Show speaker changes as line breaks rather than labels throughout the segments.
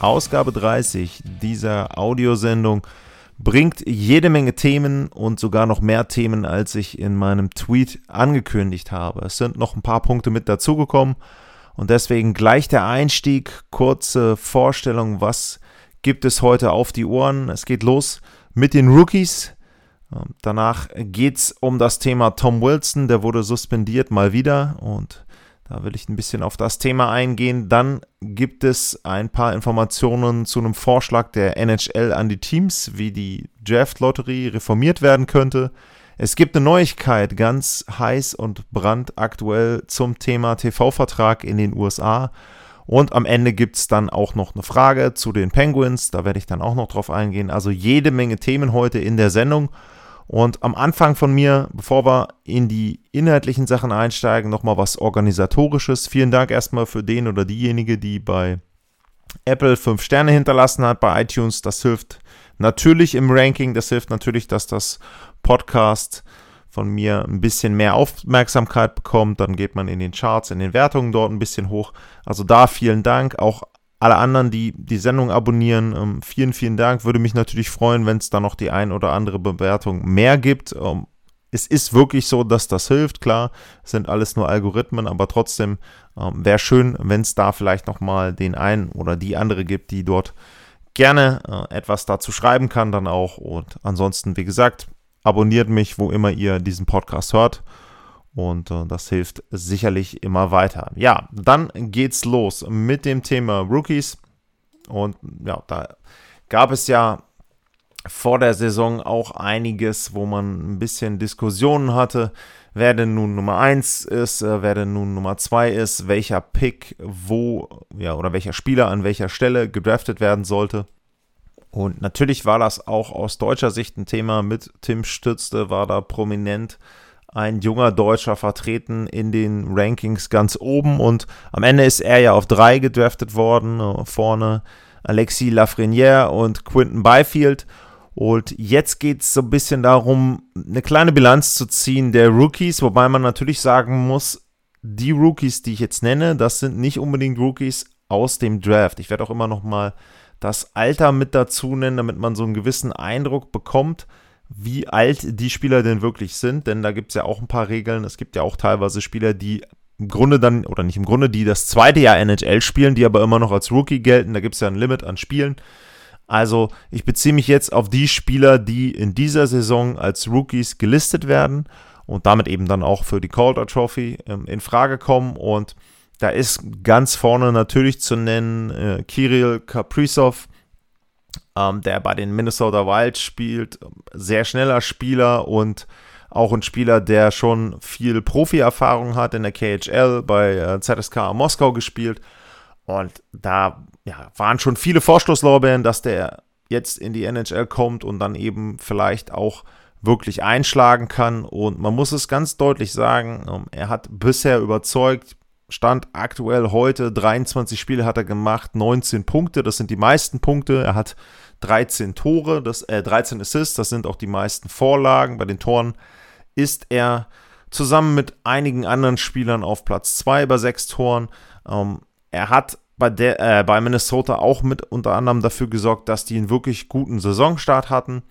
Ausgabe 30 dieser Audiosendung bringt jede Menge Themen und sogar noch mehr Themen, als ich in meinem Tweet angekündigt habe. Es sind noch ein paar Punkte mit dazugekommen und deswegen gleich der Einstieg, kurze Vorstellung, was gibt es heute auf die Ohren. Es geht los mit den Rookies. Ähm, Danach geht es um das Thema Tom Wilson, der wurde suspendiert mal wieder und da will ich ein bisschen auf das Thema eingehen. Dann gibt es ein paar Informationen zu einem Vorschlag der NHL an die Teams, wie die Draft-Lotterie reformiert werden könnte. Es gibt eine Neuigkeit, ganz heiß und brandaktuell zum Thema TV-Vertrag in den USA. Und am Ende gibt es dann auch noch eine Frage zu den Penguins. Da werde ich dann auch noch drauf eingehen. Also jede Menge Themen heute in der Sendung. Und am Anfang von mir, bevor wir in die inhaltlichen Sachen einsteigen, nochmal was Organisatorisches. Vielen Dank erstmal für den oder diejenige, die bei Apple 5 Sterne hinterlassen hat bei iTunes. Das hilft natürlich im Ranking. Das hilft natürlich, dass das Podcast von mir ein bisschen mehr Aufmerksamkeit bekommt. Dann geht man in den Charts, in den Wertungen dort ein bisschen hoch. Also da vielen Dank. Auch alle anderen, die die Sendung abonnieren, ähm, vielen, vielen Dank. Würde mich natürlich freuen, wenn es da noch die ein oder andere Bewertung mehr gibt. Ähm, es ist wirklich so, dass das hilft, klar, es sind alles nur Algorithmen, aber trotzdem ähm, wäre schön, wenn es da vielleicht nochmal den einen oder die andere gibt, die dort gerne äh, etwas dazu schreiben kann dann auch. Und ansonsten, wie gesagt, abonniert mich, wo immer ihr diesen Podcast hört. Und äh, das hilft sicherlich immer weiter. Ja, dann geht's los mit dem Thema Rookies. Und ja, da gab es ja vor der Saison auch einiges, wo man ein bisschen Diskussionen hatte, wer denn nun Nummer 1 ist, äh, wer denn nun Nummer 2 ist, welcher Pick wo, ja, oder welcher Spieler an welcher Stelle gedraftet werden sollte. Und natürlich war das auch aus deutscher Sicht ein Thema mit Tim Stützte, war da prominent ein junger Deutscher vertreten in den Rankings ganz oben und am Ende ist er ja auf drei gedraftet worden, äh, vorne Alexis Lafreniere und Quinton Byfield. Und jetzt geht es so ein bisschen darum, eine kleine Bilanz zu ziehen der Rookies, wobei man natürlich sagen muss, die Rookies, die ich jetzt nenne, das sind nicht unbedingt Rookies aus dem Draft. Ich werde auch immer noch mal das Alter mit dazu nennen, damit man so einen gewissen Eindruck bekommt wie alt die Spieler denn wirklich sind, denn da gibt es ja auch ein paar Regeln. Es gibt ja auch teilweise Spieler, die im Grunde dann, oder nicht im Grunde, die das zweite Jahr NHL spielen, die aber immer noch als Rookie gelten. Da gibt es ja ein Limit an Spielen. Also ich beziehe mich jetzt auf die Spieler, die in dieser Saison als Rookies gelistet werden und damit eben dann auch für die Calder Trophy ähm, in Frage kommen. Und da ist ganz vorne natürlich zu nennen äh, Kirill Kaprizov, ähm, der bei den Minnesota Wild spielt. Sehr schneller Spieler und auch ein Spieler, der schon viel Profi-Erfahrung hat in der KHL, bei äh, ZSK Moskau gespielt. Und da ja, waren schon viele Vorschlusslorbeeren, dass der jetzt in die NHL kommt und dann eben vielleicht auch wirklich einschlagen kann. Und man muss es ganz deutlich sagen, ähm, er hat bisher überzeugt. Stand aktuell heute, 23 Spiele hat er gemacht, 19 Punkte, das sind die meisten Punkte. Er hat 13 Tore, das, äh, 13 Assists, das sind auch die meisten Vorlagen. Bei den Toren ist er zusammen mit einigen anderen Spielern auf Platz 2 bei 6 Toren. Ähm, er hat bei, der, äh, bei Minnesota auch mit unter anderem dafür gesorgt, dass die einen wirklich guten Saisonstart hatten.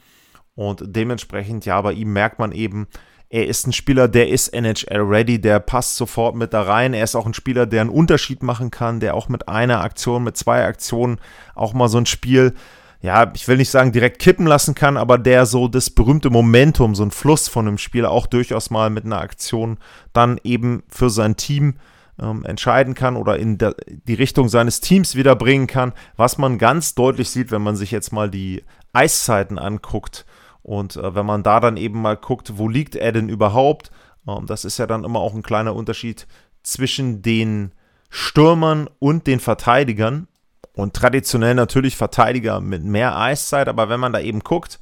Und dementsprechend, ja, bei ihm merkt man eben, er ist ein Spieler, der ist NHL-ready, der passt sofort mit da rein. Er ist auch ein Spieler, der einen Unterschied machen kann, der auch mit einer Aktion, mit zwei Aktionen auch mal so ein Spiel ja, ich will nicht sagen direkt kippen lassen kann, aber der so das berühmte Momentum, so ein Fluss von einem Spieler auch durchaus mal mit einer Aktion dann eben für sein Team ähm, entscheiden kann oder in der, die Richtung seines Teams wieder bringen kann, was man ganz deutlich sieht, wenn man sich jetzt mal die Eiszeiten anguckt und äh, wenn man da dann eben mal guckt, wo liegt er denn überhaupt, ähm, das ist ja dann immer auch ein kleiner Unterschied zwischen den Stürmern und den Verteidigern und traditionell natürlich Verteidiger mit mehr Eiszeit, aber wenn man da eben guckt,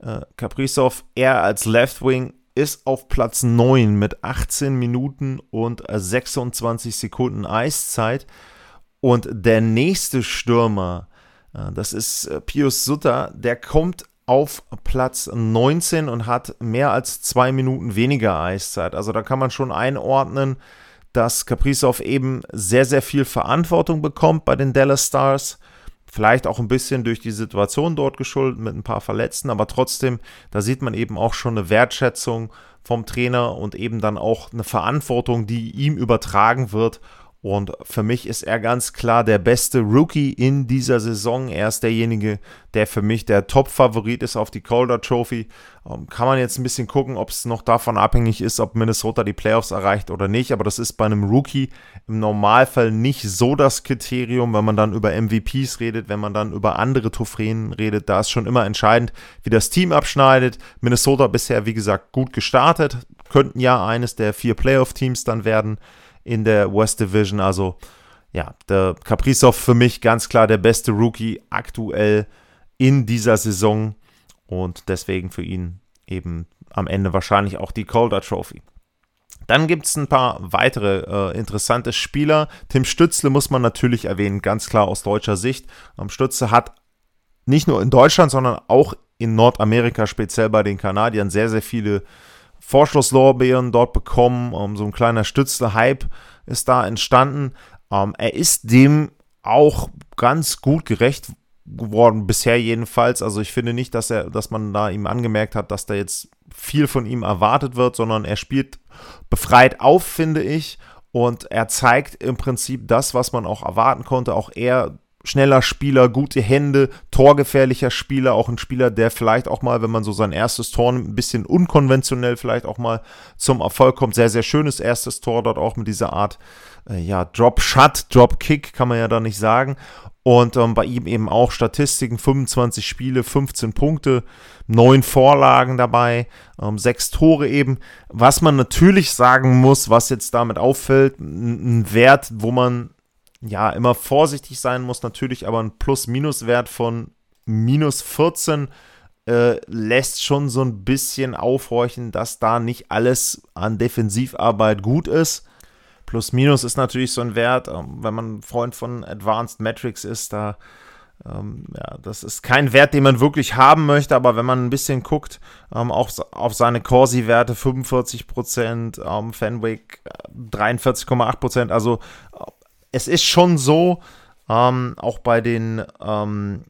äh, Kaprizov, er als Left Wing ist auf Platz 9 mit 18 Minuten und 26 Sekunden Eiszeit. Und der nächste Stürmer, äh, das ist äh, Pius Sutter, der kommt auf Platz 19 und hat mehr als zwei Minuten weniger Eiszeit. Also da kann man schon einordnen, dass Kaprizov eben sehr, sehr viel Verantwortung bekommt bei den Dallas Stars. Vielleicht auch ein bisschen durch die Situation dort geschuldet mit ein paar Verletzten, aber trotzdem, da sieht man eben auch schon eine Wertschätzung vom Trainer und eben dann auch eine Verantwortung, die ihm übertragen wird und für mich ist er ganz klar der beste Rookie in dieser Saison. Er ist derjenige, der für mich der Top-Favorit ist auf die Calder Trophy. Ähm, kann man jetzt ein bisschen gucken, ob es noch davon abhängig ist, ob Minnesota die Playoffs erreicht oder nicht. Aber das ist bei einem Rookie im Normalfall nicht so das Kriterium, wenn man dann über MVPs redet, wenn man dann über andere Trophäen redet. Da ist schon immer entscheidend, wie das Team abschneidet. Minnesota bisher, wie gesagt, gut gestartet. Könnten ja eines der vier Playoff-Teams dann werden in der West Division. Also ja, der Kaprizov für mich ganz klar der beste Rookie aktuell in dieser Saison und deswegen für ihn eben am Ende wahrscheinlich auch die Calder Trophy. Dann gibt es ein paar weitere äh, interessante Spieler. Tim Stützle muss man natürlich erwähnen, ganz klar aus deutscher Sicht. Ähm, Stützle hat nicht nur in Deutschland, sondern auch in Nordamerika, speziell bei den Kanadiern, sehr, sehr viele Vorschusslorbeeren dort bekommen. Ähm, so ein kleiner Stützle-Hype ist da entstanden. Ähm, er ist dem auch ganz gut gerecht geworden, bisher jedenfalls. Also ich finde nicht, dass er, dass man da ihm angemerkt hat, dass da jetzt viel von ihm erwartet wird, sondern er spielt befreit auf, finde ich. Und er zeigt im Prinzip das, was man auch erwarten konnte. Auch er schneller Spieler, gute Hände, torgefährlicher Spieler, auch ein Spieler, der vielleicht auch mal, wenn man so sein erstes Tor ein bisschen unkonventionell vielleicht auch mal zum Erfolg kommt. Sehr, sehr schönes erstes Tor dort auch mit dieser Art, äh, ja, Drop-Shot, Drop-Kick kann man ja da nicht sagen. Und ähm, bei ihm eben auch Statistiken, 25 Spiele, 15 Punkte, 9 Vorlagen dabei, ähm, 6 Tore eben. Was man natürlich sagen muss, was jetzt damit auffällt, ein Wert, wo man ja, immer vorsichtig sein muss, natürlich, aber ein Plus-Minus-Wert von minus 14 äh, lässt schon so ein bisschen aufhorchen, dass da nicht alles an Defensivarbeit gut ist. Plus-Minus ist natürlich so ein Wert, ähm, wenn man Freund von Advanced Metrics ist, da ähm, ja, das ist kein Wert, den man wirklich haben möchte, aber wenn man ein bisschen guckt, ähm, auch auf seine Corsi-Werte 45%, ähm, Fenwick 43,8%, äh, also es ist schon so, ähm, auch bei den ähm,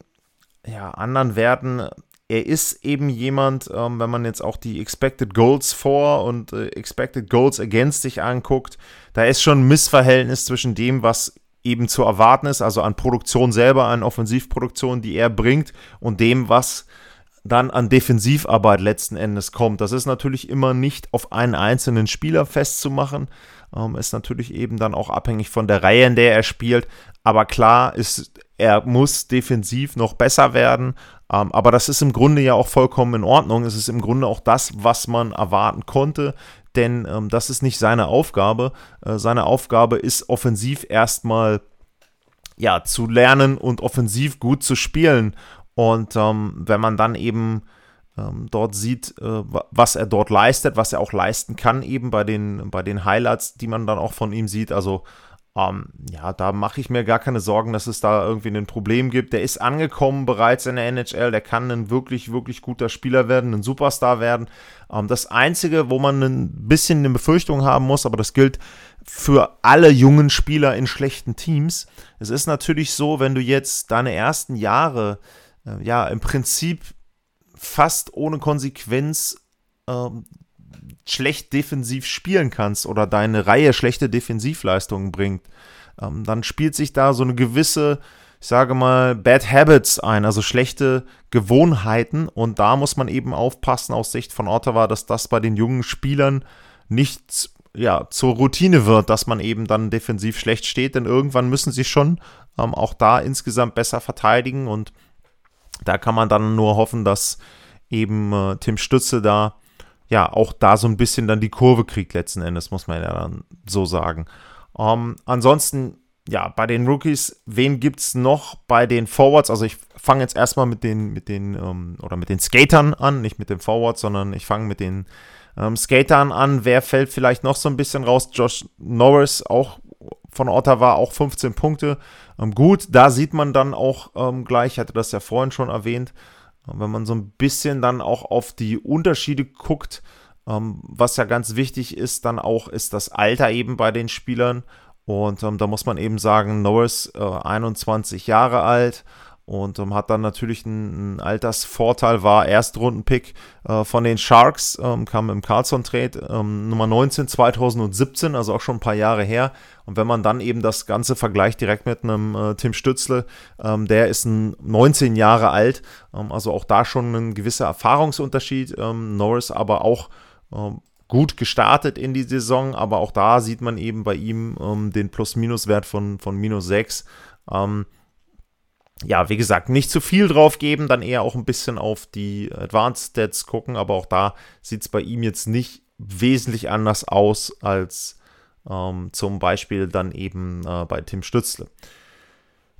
ja, anderen Werten, er ist eben jemand, ähm, wenn man jetzt auch die Expected Goals vor und äh, Expected Goals against sich anguckt, da ist schon ein Missverhältnis zwischen dem, was eben zu erwarten ist, also an Produktion selber, an Offensivproduktion, die er bringt und dem, was dann an Defensivarbeit letzten Endes kommt. Das ist natürlich immer nicht auf einen einzelnen Spieler festzumachen, ähm, ist natürlich eben dann auch abhängig von der Reihe, in der er spielt. Aber klar ist, er muss defensiv noch besser werden. Ähm, aber das ist im Grunde ja auch vollkommen in Ordnung. Es ist im Grunde auch das, was man erwarten konnte. Denn ähm, das ist nicht seine Aufgabe. Äh, seine Aufgabe ist offensiv erstmal ja, zu lernen und offensiv gut zu spielen. Und ähm, wenn man dann eben ähm, dort sieht, äh, was er dort leistet, was er auch leisten kann, eben bei den, bei den Highlights, die man dann auch von ihm sieht. Also ähm, ja, da mache ich mir gar keine Sorgen, dass es da irgendwie ein Problem gibt. Der ist angekommen bereits in der NHL, der kann ein wirklich, wirklich guter Spieler werden, ein Superstar werden. Ähm, das Einzige, wo man ein bisschen eine Befürchtung haben muss, aber das gilt für alle jungen Spieler in schlechten Teams. Es ist natürlich so, wenn du jetzt deine ersten Jahre, äh, ja, im Prinzip fast ohne Konsequenz ähm, schlecht defensiv spielen kannst oder deine Reihe schlechte Defensivleistungen bringt, ähm, dann spielt sich da so eine gewisse, ich sage mal, Bad Habits ein, also schlechte Gewohnheiten. Und da muss man eben aufpassen aus Sicht von Ottawa, dass das bei den jungen Spielern nicht ja, zur Routine wird, dass man eben dann defensiv schlecht steht, denn irgendwann müssen sie schon ähm, auch da insgesamt besser verteidigen. Und da kann man dann nur hoffen, dass eben äh, Tim Stütze da ja auch da so ein bisschen dann die Kurve kriegt letzten Endes, muss man ja dann so sagen. Ähm, ansonsten ja, bei den Rookies, wen gibt es noch bei den Forwards? Also ich fange jetzt erstmal mit den, mit den, ähm, oder mit den Skatern an, nicht mit den Forwards, sondern ich fange mit den ähm, Skatern an. Wer fällt vielleicht noch so ein bisschen raus? Josh Norris, auch von Ottawa, auch 15 Punkte. Ähm, gut, da sieht man dann auch ähm, gleich, ich hatte das ja vorhin schon erwähnt, wenn man so ein bisschen dann auch auf die Unterschiede guckt, ähm, was ja ganz wichtig ist, dann auch ist das Alter eben bei den Spielern. Und ähm, da muss man eben sagen, Norris äh, 21 Jahre alt und ähm, hat dann natürlich einen, Altersvorteil, war Erstrundenpick äh, von den Sharks, ähm, kam im Carlson-Trade, ähm, Nummer 19 2017, also auch schon ein paar Jahre her. Und wenn man dann eben das Ganze vergleicht direkt mit einem äh, Tim Stützle, ähm, der ist ein 19 Jahre alt, ähm, also auch da schon ein gewisser Erfahrungsunterschied. Ähm, Norris aber auch gut gestartet in die Saison, aber auch da sieht man eben bei ihm den Plus-Minus-Wert von, von minus 6. Ähm, ja, wie gesagt, nicht zu viel drauf geben, dann eher auch ein bisschen auf die Advanced Stats gucken, aber auch da sieht es bei ihm jetzt nicht wesentlich anders aus als ähm, zum Beispiel dann eben äh, bei Tim Stützle.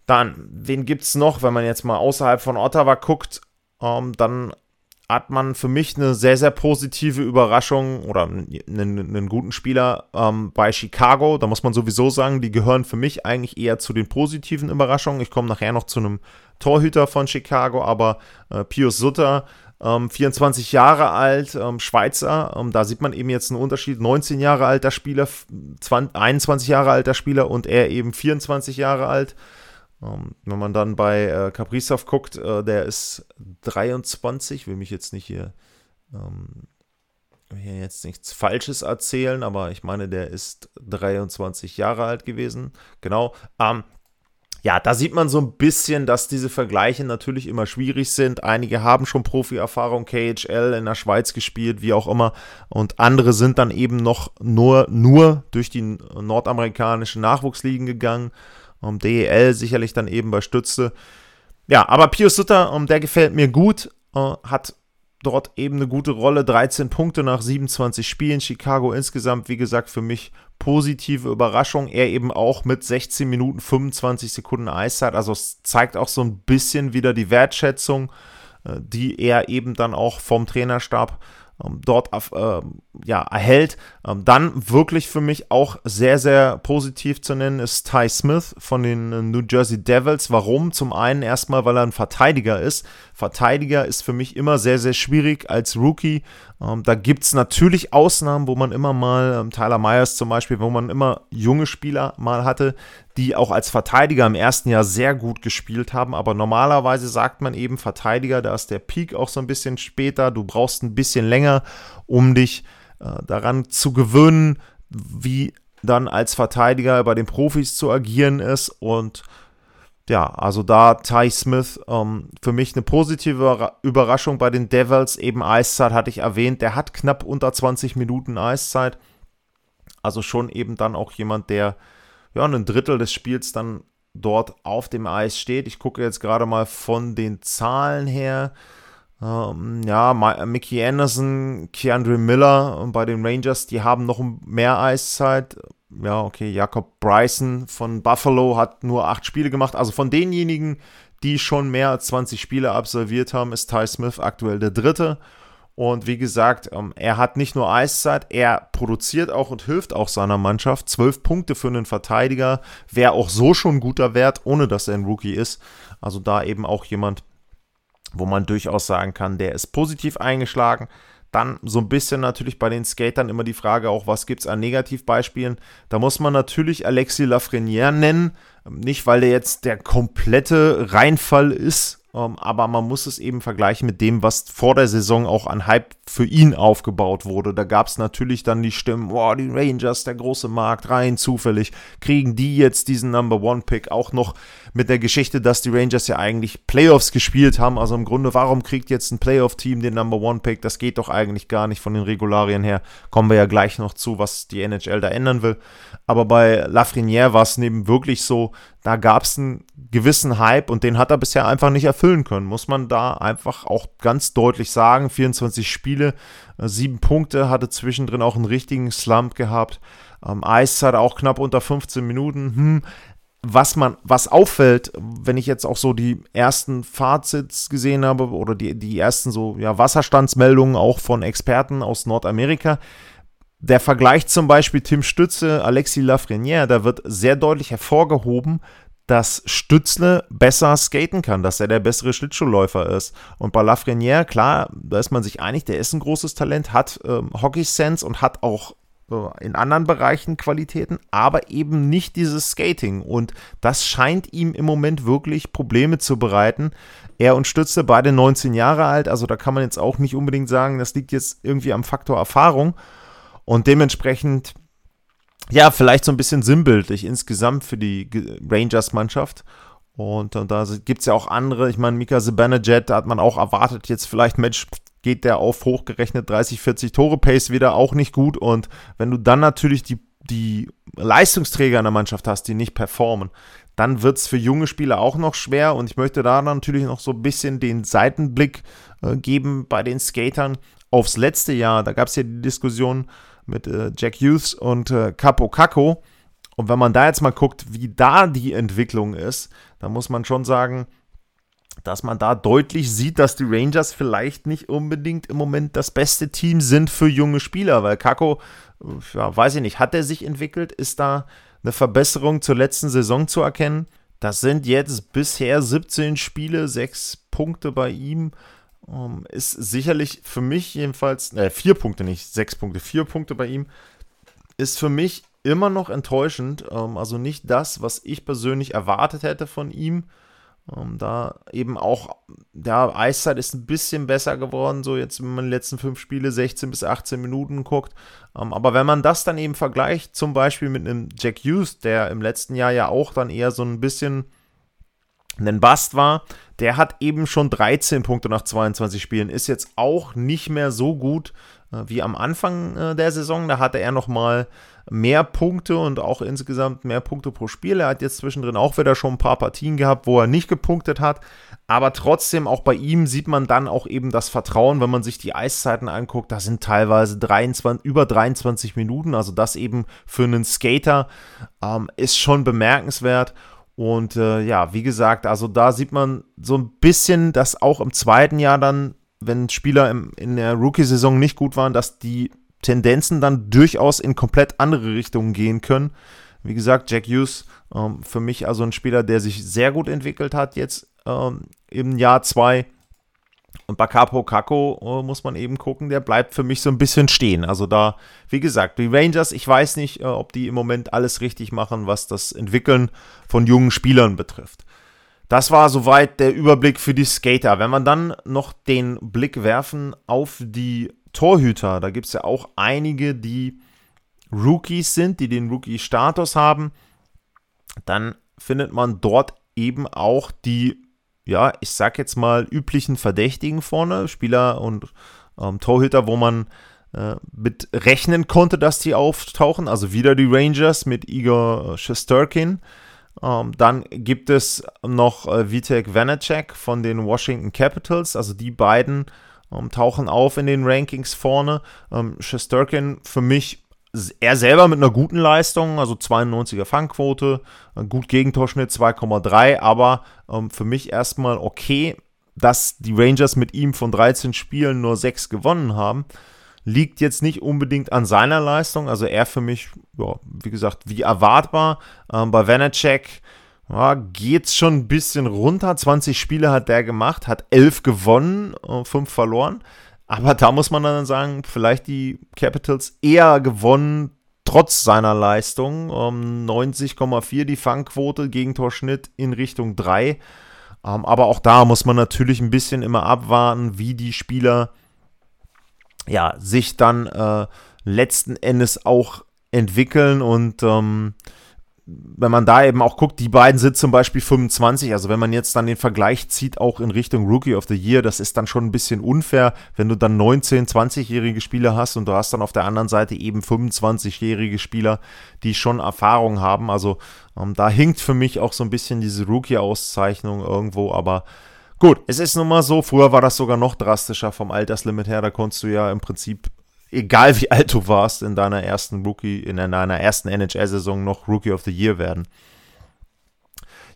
Dann, wen gibt es noch, wenn man jetzt mal außerhalb von Ottawa guckt? Ähm, dann hat man für mich eine sehr, sehr positive Überraschung oder einen, einen guten Spieler ähm, bei Chicago. Da muss man sowieso sagen, die gehören für mich eigentlich eher zu den positiven Überraschungen. Ich komme nachher noch zu einem Torhüter von Chicago, aber äh, Pius Sutter, ähm, 24 Jahre alt, ähm, Schweizer, ähm, da sieht man eben jetzt einen Unterschied. 19 Jahre alter Spieler, 20, 21 Jahre alter Spieler und er eben 24 Jahre alt. Ähm, wenn man dann bei äh, Kaprizov guckt, äh, der ist 23, will mich jetzt nicht hier, ähm, hier jetzt nichts Falsches erzählen, aber ich meine, der ist 23 Jahre alt gewesen. Genau. Ähm, ja, da sieht man so ein bisschen, dass diese Vergleiche natürlich immer schwierig sind. Einige haben schon Profi-Erfahrung, KHL in der Schweiz gespielt, wie auch immer. Und andere sind dann eben noch nur, nur durch die nordamerikanischen Nachwuchsligen gegangen um, DEL sicherlich dann eben bei Stütze. Ja, aber Pius Sutter, um, der gefällt mir gut, uh, hat dort eben eine gute Rolle. 13 Punkte nach 27 Spielen. Chicago insgesamt, wie gesagt, für mich positive Überraschung. Er eben auch mit 16 Minuten 25 Sekunden Eiszeit. Also es zeigt auch so ein bisschen wieder die Wertschätzung, äh, die er eben dann auch vom Trainerstab dort äh, ja, erhält. Ähm, dann wirklich für mich auch sehr, sehr positiv zu nennen ist Ty Smith von den äh, New Jersey Devils. Warum? Zum einen erstmal, weil er ein Verteidiger ist. Verteidiger ist für mich immer sehr, sehr schwierig als Rookie. Ähm, da gibt es natürlich Ausnahmen, wo man immer mal, ähm, Tyler Myers zum Beispiel, wo man immer junge Spieler mal hatte, die auch als Verteidiger im ersten Jahr sehr gut gespielt haben. Aber normalerweise sagt man eben Verteidiger, da ist der Peak auch so ein bisschen später. Du brauchst ein bisschen länger, um dich äh, daran zu gewöhnen, wie dann als Verteidiger bei den Profis zu agieren ist. Und ja, also da Ty Smith ähm, für mich eine positive Überraschung bei den Devils. Eben Eiszeit hatte ich erwähnt. Der hat knapp unter 20 Minuten Eiszeit. Also schon eben dann auch jemand, der ja, ein Drittel des Spiels dann dort auf dem Eis steht. Ich gucke jetzt gerade mal von den Zahlen her. Ähm, ja, Mickey Anderson, Keandre Miller bei den Rangers, die haben noch mehr Eiszeit. Ja, okay, Jakob Bryson von Buffalo hat nur acht Spiele gemacht. Also von denjenigen, die schon mehr als 20 Spiele absolviert haben, ist Ty Smith aktuell der dritte. Und wie gesagt, ähm, er hat nicht nur Eiszeit, er produziert auch und hilft auch seiner Mannschaft. Zwölf Punkte für einen Verteidiger wäre auch so schon guter Wert, ohne dass er ein Rookie ist. Also da eben auch jemand, wo man durchaus sagen kann, der ist positiv eingeschlagen. Dann so ein bisschen natürlich bei den Skatern immer die Frage auch, was gibt es an Negativbeispielen? Da muss man natürlich Alexis Lafreniere nennen. Nicht, weil der jetzt der komplette Reinfall ist, ähm, aber man muss es eben vergleichen mit dem, was vor der Saison auch an Hype für ihn aufgebaut wurde. Da gab es natürlich dann die Stimmen, boah, die Rangers, der große Markt, rein zufällig, kriegen die jetzt diesen Number One Pick auch noch mit der Geschichte, dass die Rangers ja eigentlich Playoffs gespielt haben. Also im Grunde, warum kriegt jetzt ein Playoff-Team den Number One Pick? Das geht doch eigentlich gar nicht von den Regularien her. Kommen wir ja gleich noch zu, was die NHL da ändern will. Aber bei Lafreniere war es neben wirklich so, da gab es einen gewissen Hype und den hat er bisher einfach nicht erfüllen können. Muss man da einfach auch ganz deutlich sagen. 24 Spiele, äh, sieben Punkte, hatte zwischendrin auch einen richtigen Slump gehabt. Ähm, Eis hat auch knapp unter 15 Minuten. Hm, was man, was auffällt, wenn ich jetzt auch so die ersten Fazits gesehen habe oder die, die ersten so ja, Wasserstandsmeldungen auch von Experten aus Nordamerika, der Vergleich zum Beispiel Tim Stütze, Alexis Lafreniere, da wird sehr deutlich hervorgehoben, dass Stützle besser skaten kann, dass er der bessere Schlittschuhläufer ist. Und bei Lafreniere, klar, da ist man sich einig, der ist ein großes Talent, hat ähm, Hockey-Sense und hat auch äh, in anderen Bereichen Qualitäten, aber eben nicht dieses Skating. Und das scheint ihm im Moment wirklich Probleme zu bereiten. Er und Stütze, beide 19 Jahre alt, also da kann man jetzt auch nicht unbedingt sagen, das liegt jetzt irgendwie am Faktor Erfahrung. Und dementsprechend ja, vielleicht so ein bisschen sinnbildlich insgesamt für die Rangers-Mannschaft. Und, und, da gibt es ja auch andere. Ich meine, Mika Zibanejad, da hat man auch erwartet, jetzt vielleicht, Mensch, geht der auf hochgerechnet 30, 40 Tore Pace wieder auch nicht gut. Und wenn du dann natürlich die, die Leistungsträger in der Mannschaft hast, die nicht performen, dann wird es für junge Spieler auch noch schwer. Und ich möchte da natürlich noch so ein bisschen den Seitenblick äh, geben bei den Skatern aufs letzte Jahr. Da gab es ja die Diskussion, mit äh, Jack Hughes und äh, Capo Caco. Und wenn man da jetzt mal guckt, wie da die Entwicklung ist, dann muss man schon sagen, dass man da deutlich sieht, dass die Rangers vielleicht nicht unbedingt im Moment das beste Team sind für junge Spieler, weil Kako, äh, ja, weiß ich nicht, hat er sich entwickelt? Ist da eine Verbesserung zur letzten Saison zu erkennen? Das sind jetzt bisher 17 Spiele, 6 Punkte bei ihm. Um, ähm, ist sicherlich für mich jedenfalls, äh, vier Punkte nicht, sechs Punkte, vier Punkte bei ihm, ist für mich immer noch enttäuschend. Ähm, also nicht das, was ich persönlich erwartet hätte von ihm. Ähm, da eben auch, der Eiszeit ist ein bisschen besser geworden, so jetzt, wenn man die letzten fünf Spiele 16 bis 18 Minuten guckt. Aber wenn man das dann eben vergleicht, zum Beispiel mit einem Jack Hughes, der im letzten Jahr ja auch dann eher so ein bisschen ein Bast war, der hat eben schon 13 Punkte nach 22 Spielen, ist jetzt auch nicht mehr so gut äh, wie am Anfang äh, der Saison. Da hatte er nochmal mehr Punkte und auch insgesamt mehr Punkte pro Spiel. Er hat jetzt zwischendrin auch wieder schon ein paar Partien gehabt, wo er nicht gepunktet hat. Aber trotzdem, auch bei ihm sieht man dann auch eben das Vertrauen, wenn man sich die Eiszeiten anguckt. Da sind teilweise 23, über 23 Minuten. Also das eben für einen Skater ähm, ist schon bemerkenswert. Und äh, ja, wie gesagt, also da sieht man so ein bisschen, dass auch im zweiten Jahr dann, wenn Spieler im, in der Rookie-Saison nicht gut waren, dass die Tendenzen dann durchaus in komplett andere Richtungen gehen können. Wie gesagt, Jack Hughes ähm, für mich also ein Spieler, der sich sehr gut entwickelt hat jetzt ähm, im Jahr 2. Und bei Capo Caco äh, muss man eben gucken, der bleibt für mich so ein bisschen stehen. Also da, wie gesagt, die Rangers, ich weiß nicht, äh, ob die im Moment alles richtig machen, was das Entwickeln von jungen Spielern betrifft. Das war soweit der Überblick für die Skater. Wenn man dann noch den Blick werfen auf die Torhüter, da gibt es ja auch einige, die Rookies sind, die den Rookie-Status haben, dann findet man dort eben auch die ja, ich sag jetzt mal, üblichen Verdächtigen vorne, Spieler und ähm, Torhüter, wo man äh, mit rechnen konnte, dass die auftauchen. Also wieder die Rangers mit Igor Shesterkin. Ähm, dann gibt es noch äh, Vitek Vanacek von den Washington Capitals. Also die beiden ähm, tauchen auf in den Rankings vorne. Ähm, Shesterkin für mich er selber mit einer guten Leistung, also 92er Fangquote, gut Gegentorschnitt 2,3, aber ähm, für mich erstmal okay, dass die Rangers mit ihm von 13 Spielen nur 6 gewonnen haben. Liegt jetzt nicht unbedingt an seiner Leistung, also er für mich, ja, wie gesagt, wie erwartbar. Ähm, bei Vanacek ja, geht es schon ein bisschen runter. 20 Spiele hat der gemacht, hat 11 gewonnen, äh, 5 verloren. Aber da muss man dann sagen, vielleicht die Capitals eher gewonnen, trotz seiner Leistung. Um, 90,4 die Fangquote, Gegentorschnitt in Richtung 3. Um, ähm, aber auch da muss man natürlich ein bisschen immer abwarten, wie die Spieler ja, sich dann äh, letzten Endes auch entwickeln und ähm, wenn man da eben auch guckt, die beiden sind zum Beispiel 25, also wenn man jetzt dann den Vergleich zieht, auch in Richtung Rookie of the Year, das ist dann schon ein bisschen unfair, wenn du dann 19-, 20-jährige Spieler hast und du hast dann auf der anderen Seite eben 25-jährige Spieler, die schon Erfahrung haben. Also ähm, da hinkt für mich auch so ein bisschen diese Rookie-Auszeichnung irgendwo, aber gut, es ist nun mal so, früher war das sogar noch drastischer vom Alterslimit her, da konntest du ja im Prinzip egal wie alt du warst, in deiner ersten Rookie, in deiner ersten NHL-Saison noch Rookie of the Year werden.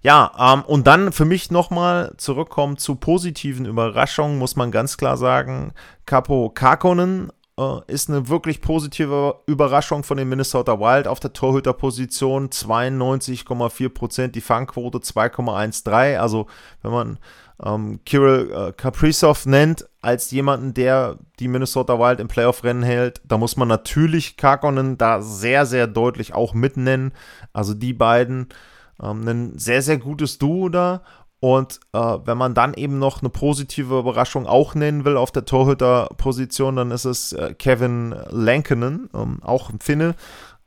Ja, ähm, und dann für mich nochmal zurückkommen zu positiven Überraschungen, muss man ganz klar sagen, Capo Kakonen äh, ist eine wirklich positive Überraschung von den Minnesota Wild auf der Torhüterposition. 92,4 Prozent, die Fangquote 2,13. Also wenn man ähm, Kirill äh, Kaprizov nennt als jemanden, der die Minnesota Wild im Playoff-Rennen hält, da muss man natürlich Kakonen da sehr, sehr deutlich auch mitnennen. Also die beiden ähm, ein sehr, sehr gutes Duo da. Und äh, wenn man dann eben noch eine positive Überraschung auch nennen will auf der Torhüterposition, dann ist es äh, Kevin Lankinen, ähm, auch ein Finne.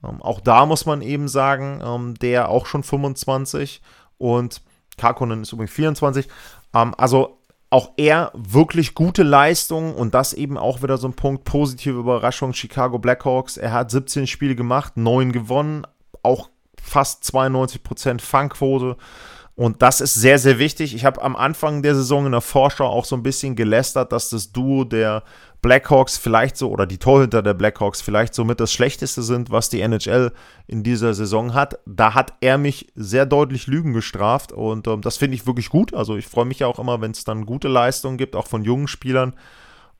Ähm, auch da muss man eben sagen, ähm, der auch schon 25 und Karkonen ist übrigens 24. Ähm, also auch er wirklich gute Leistungen und das eben auch wieder so ein Punkt, positive Überraschung, Chicago Blackhawks. Er hat 17 Spiele gemacht, 9 gewonnen, auch fast 92% Fangquote. Und das ist sehr, sehr wichtig. Ich habe am Anfang der Saison in der Vorschau auch so ein bisschen gelästert, dass das Duo der Blackhawks vielleicht so oder die Torhüter der Blackhawks vielleicht somit das Schlechteste sind, was die NHL in dieser Saison hat. Da hat er mich sehr deutlich Lügen gestraft und ähm, das finde ich wirklich gut. Also ich freue mich ja auch immer, wenn es dann gute Leistungen gibt, auch von jungen Spielern.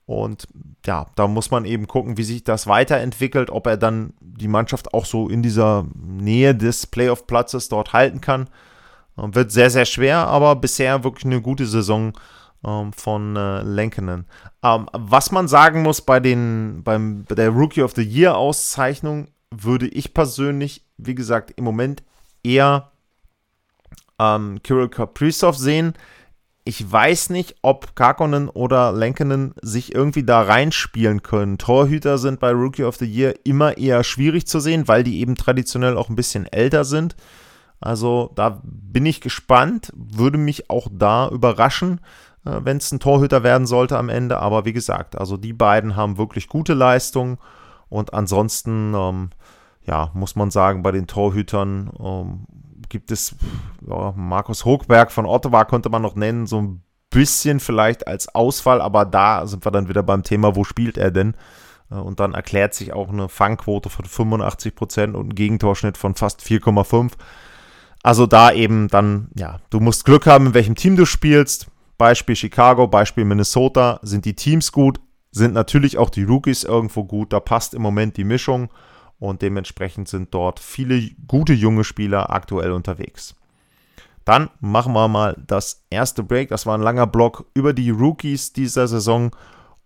Und ja, da muss man eben gucken, wie sich das weiterentwickelt, ob er dann die Mannschaft auch so in dieser Nähe des Playoff-Platzes dort halten kann. Wird sehr, sehr schwer, aber bisher wirklich eine gute Saison ähm, von äh, Lenkenen. Ähm, was man sagen muss bei, den, beim, bei der Rookie of the Year Auszeichnung, würde ich persönlich, wie gesagt, im Moment eher ähm, Kirill Kaprizov sehen. Ich weiß nicht, ob Karkonen oder Lenkenen sich irgendwie da reinspielen können. Torhüter sind bei Rookie of the Year immer eher schwierig zu sehen, weil die eben traditionell auch ein bisschen älter sind. Also da bin ich gespannt, würde mich auch da überraschen, wenn es ein Torhüter werden sollte am Ende. Aber wie gesagt, also die beiden haben wirklich gute Leistungen und ansonsten, ähm, ja, muss man sagen, bei den Torhütern ähm, gibt es ja, Markus Hochberg von Ottawa könnte man noch nennen, so ein bisschen vielleicht als Ausfall, aber da sind wir dann wieder beim Thema, wo spielt er denn? Äh, und dann erklärt sich auch eine Fangquote von 85% und ein Gegentorschnitt von fast 4,5. Also da eben dann, ja, du musst Glück haben, in welchem Team du spielst. Beispiel Chicago, Beispiel Minnesota. Sind die Teams gut? Sind natürlich auch die Rookies irgendwo gut? Da passt im Moment die Mischung und dementsprechend sind dort viele gute junge Spieler aktuell unterwegs. Dann machen wir mal das erste Break. Das war ein langer Block über die Rookies dieser Saison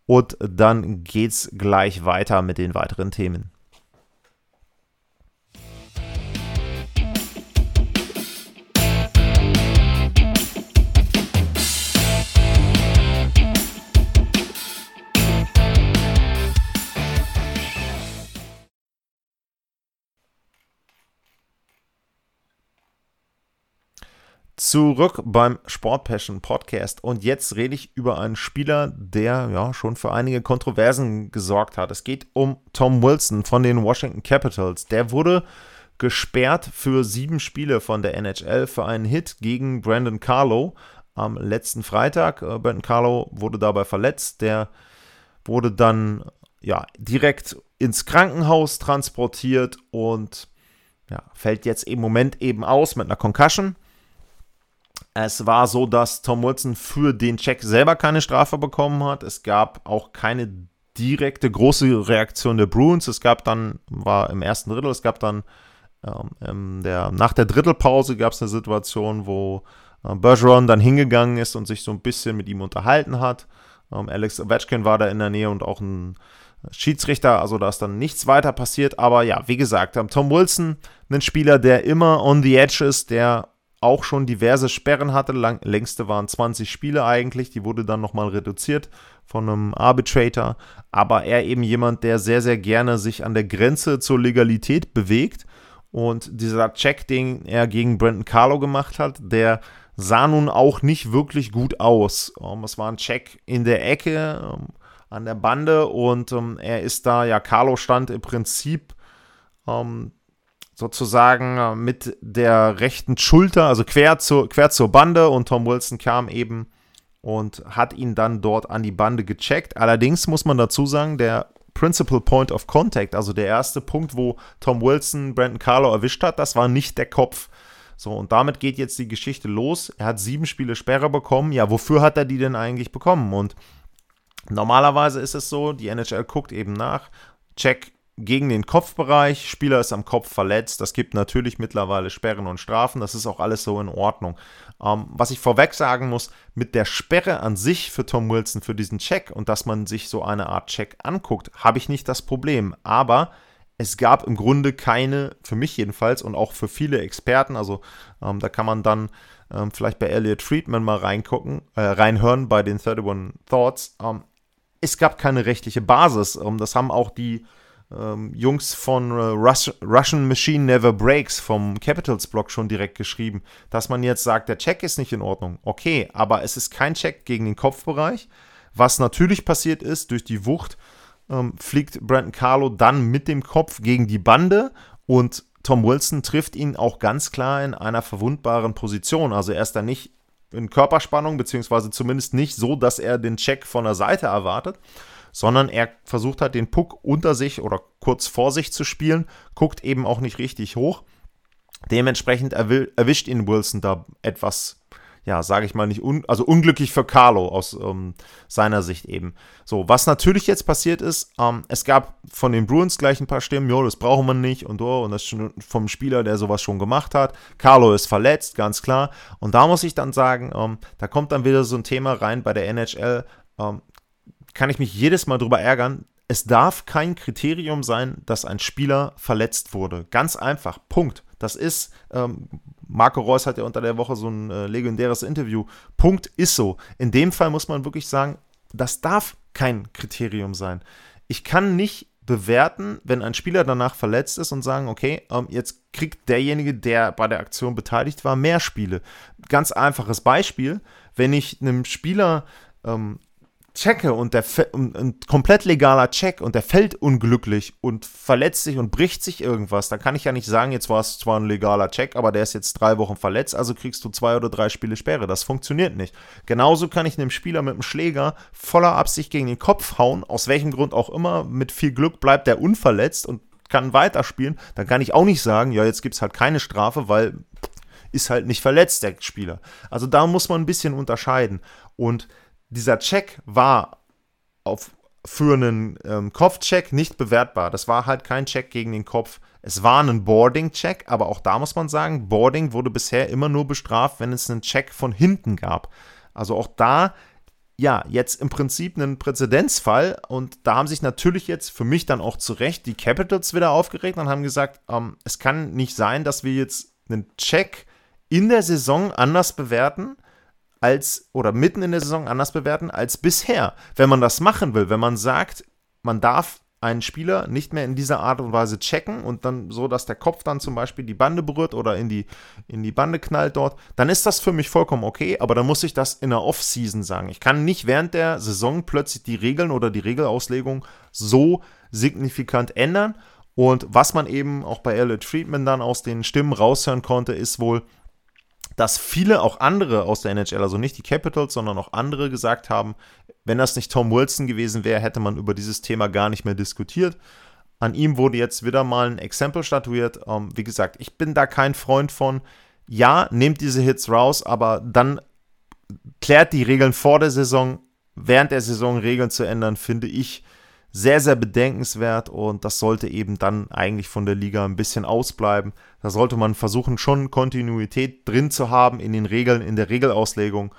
und dann geht's gleich weiter mit den weiteren Themen. Zurück beim Sport Passion Podcast und jetzt rede ich über einen Spieler, der ja schon für einige Kontroversen gesorgt hat. Es geht um Tom Wilson von den Washington Capitals. Der wurde gesperrt für sieben Spiele von der NHL für einen Hit gegen Brandon Carlo am letzten Freitag. Äh, Brandon Carlo wurde dabei verletzt. Der wurde dann ja direkt ins Krankenhaus transportiert und ja, fällt jetzt im Moment eben aus mit einer Concussion. Es war so, dass Tom Wilson für den Check selber keine Strafe bekommen hat. Es gab auch keine direkte große Reaktion der Bruins. Es gab dann, war im ersten Drittel, es gab dann ähm, der, nach der Drittelpause gab es eine Situation, wo äh, Bergeron dann hingegangen ist und sich so ein bisschen mit ihm unterhalten hat. Ähm, Alex Ovechkin war da in der Nähe und auch ein Schiedsrichter, also da ist dann nichts weiter passiert. Aber ja, wie gesagt, ähm, Tom Wilson, ein Spieler, der immer on the edge ist, der auch schon diverse Sperren hatte. Lang, längste waren 20 Spiele eigentlich. Die wurde dann nochmal reduziert von einem Arbitrator. Aber er eben jemand, der sehr, sehr gerne sich an der Grenze zur Legalität bewegt. Und dieser Check, den er gegen Brandon Carlo gemacht hat, der sah nun auch nicht wirklich gut aus. Um, es war ein Check in der Ecke um, an der Bande und um, er ist da, ja, Carlo stand im Prinzip sozusagen äh, mit der rechten Schulter, also quer zur, quer zur Bande und Tom Wilson kam eben und hat ihn dann dort an die Bande gecheckt. Allerdings muss man dazu sagen, der Principal Point of Contact, also der erste Punkt, wo Tom Wilson Brandon Carlo erwischt hat, das war nicht der Kopf, So, und damit geht jetzt die Geschichte los. Er hat sieben Spiele Sperre bekommen. Ja, wofür hat er die denn eigentlich bekommen? Und normalerweise ist es so, die NHL guckt eben nach, check gegen den Kopfbereich, Spieler ist am Kopf verletzt, das gibt natürlich mittlerweile Sperren und Strafen, das ist auch alles so in Ordnung. Ähm, was ich vorweg sagen muss, mit der Sperre an sich für Tom Wilson für diesen Check und dass man sich so eine Art Check anguckt, habe ich nicht das Problem. Aber es gab im Grunde keine, für mich jedenfalls und auch für viele Experten, also ähm, da kann man dann ähm, vielleicht bei Elliot Friedman mal reingucken, äh, reinhören bei den 31 Thoughts. Ähm, es gab keine rechtliche Basis. Ähm, das haben auch die ähm, Jungs von äh, Rus Russian Machine Never Breaks vom Capitals Blog schon direkt geschrieben, dass man jetzt sagt, der Check ist nicht in Ordnung. Okay, aber es ist kein Check gegen den Kopfbereich. Was natürlich passiert ist, durch die Wucht ähm, fliegt Brandon Carlo dann mit dem Kopf gegen die Bande und Tom Wilson trifft ihn auch ganz klar in einer verwundbaren Position. Also er ist da nicht in Körperspannung, beziehungsweise zumindest nicht so, dass er den Check von der Seite erwartet, sondern er versucht halt den Puck unter sich oder kurz vor sich zu spielen, guckt eben auch nicht richtig hoch. Dementsprechend erwischt ihn Wilson da etwas ja, sage ich mal nicht, un also unglücklich für Carlo aus ähm, seiner Sicht eben. So, was natürlich jetzt passiert ist, ähm, es gab von den Bruins gleich ein paar Stimmen, jo, das brauchen wir nicht und oh, und das schon vom Spieler, der sowas schon gemacht hat. Carlo ist verletzt, ganz klar. Und da muss ich dann sagen, ähm, da kommt dann wieder so ein Thema rein bei der NHL, ähm, kann ich mich jedes Mal drüber ärgern, es darf kein Kriterium sein, dass ein Spieler verletzt wurde. Ganz einfach. Punkt. Das ist, ähm, Marco Reus hat ja unter der Woche so ein äh, legendäres Interview. Punkt ist so. In dem Fall muss man wirklich sagen, das darf kein Kriterium sein. Ich kann nicht bewerten, wenn ein Spieler danach verletzt ist und sagen, okay, ähm, jetzt kriegt derjenige, der bei der Aktion beteiligt war, mehr Spiele. Ganz einfaches Beispiel, wenn ich einem Spieler ähm, checke und der ein komplett legaler Check und der fällt unglücklich und verletzt sich und bricht sich irgendwas, dann kann ich ja nicht sagen, jetzt war es zwar ein legaler Check, aber der ist jetzt drei Wochen verletzt, also kriegst du zwei oder drei Spiele Sperre. Das funktioniert nicht. Genauso kann ich einem Spieler mit einem Schläger voller Absicht gegen den Kopf hauen, aus welchem Grund auch immer, mit viel Glück bleibt der unverletzt und kann weiterspielen. Dann kann ich auch nicht sagen, ja, jetzt gibt es halt keine Strafe, weil ist halt nicht verletzt, der Spieler. Also da muss man ein bisschen unterscheiden. Und dieser Check war auf, für einen ähm, Kopfcheck nicht bewertbar. Das war halt kein Check gegen den Kopf. Es war ein Boarding-Check, aber auch da muss man sagen, Boarding wurde bisher immer nur bestraft, wenn es einen Check von hinten gab. Also auch da, ja, jetzt im Prinzip einen Präzedenzfall und da haben sich natürlich jetzt für mich dann auch zu Recht die Capitals wieder aufgeregt und haben gesagt, ähm, es kann nicht sein, dass wir jetzt einen Check in der Saison anders bewerten als oder mitten in der Saison anders bewerten als bisher. Wenn man das machen will, wenn man sagt, man darf einen Spieler nicht mehr in dieser Art und Weise checken und dann so, dass der Kopf dann zum Beispiel die Bande berührt oder in die, in die Bande knallt dort, dann ist das für mich vollkommen okay, aber dann muss ich das in der Off-Season sagen. Ich kann nicht während der Saison plötzlich die Regeln oder die Regelauslegung so signifikant ändern. Und was man eben auch bei Elliot Friedman dann aus den Stimmen raushören konnte, ist wohl, dass viele auch andere aus der NHL, also nicht die Capitals, sondern auch andere gesagt haben, wenn das nicht Tom Wilson gewesen wäre, hätte man über dieses Thema gar nicht mehr diskutiert. An ihm wurde jetzt wieder mal ein Exempel statuiert. Ähm, wie gesagt, ich bin da kein Freund von. Ja, nehmt diese Hits raus, aber dann klärt die Regeln vor der Saison. Während der Saison Regeln zu ändern, finde ich sehr, sehr bedenkenswert und das sollte eben dann eigentlich von der Liga ein bisschen ausbleiben. Da sollte man versuchen, schon Kontinuität drin zu haben in den Regeln, in der Regelauslegung.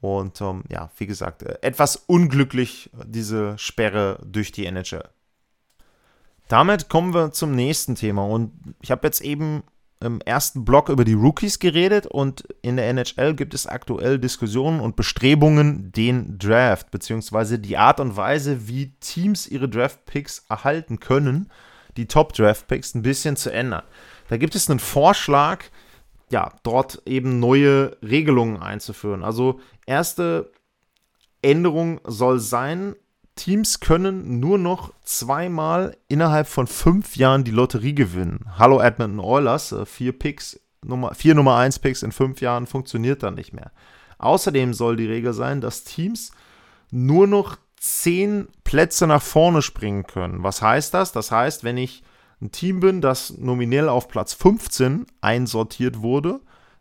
Und ähm, ja, wie gesagt, äh, etwas unglücklich diese Sperre durch die NHL. Damit kommen wir zum nächsten Thema und ich habe jetzt eben im ersten Block über die Rookies geredet und in der NHL gibt es aktuell Diskussionen und Bestrebungen, den Draft bzw. die Art und Weise, wie Teams ihre Draft-Picks erhalten können, die Top-Draft-Picks ein bisschen zu ändern. Da gibt es einen Vorschlag, ja, dort eben neue Regelungen einzuführen. Also erste Änderung soll sein, Teams können nur noch zweimal innerhalb von fünf Jahren die Lotterie gewinnen. Hallo Edmonton Oilers, äh, vier Picks, Nummer, vier Nummer 1 Picks in fünf Jahren funktioniert dann nicht mehr. Außerdem soll die Regel sein, dass Teams nur noch zehn Plätze nach vorne springen können. Was heißt das? Das heißt, wenn ich ein Team bin, das nominell auf Platz 15 einsortiert wurde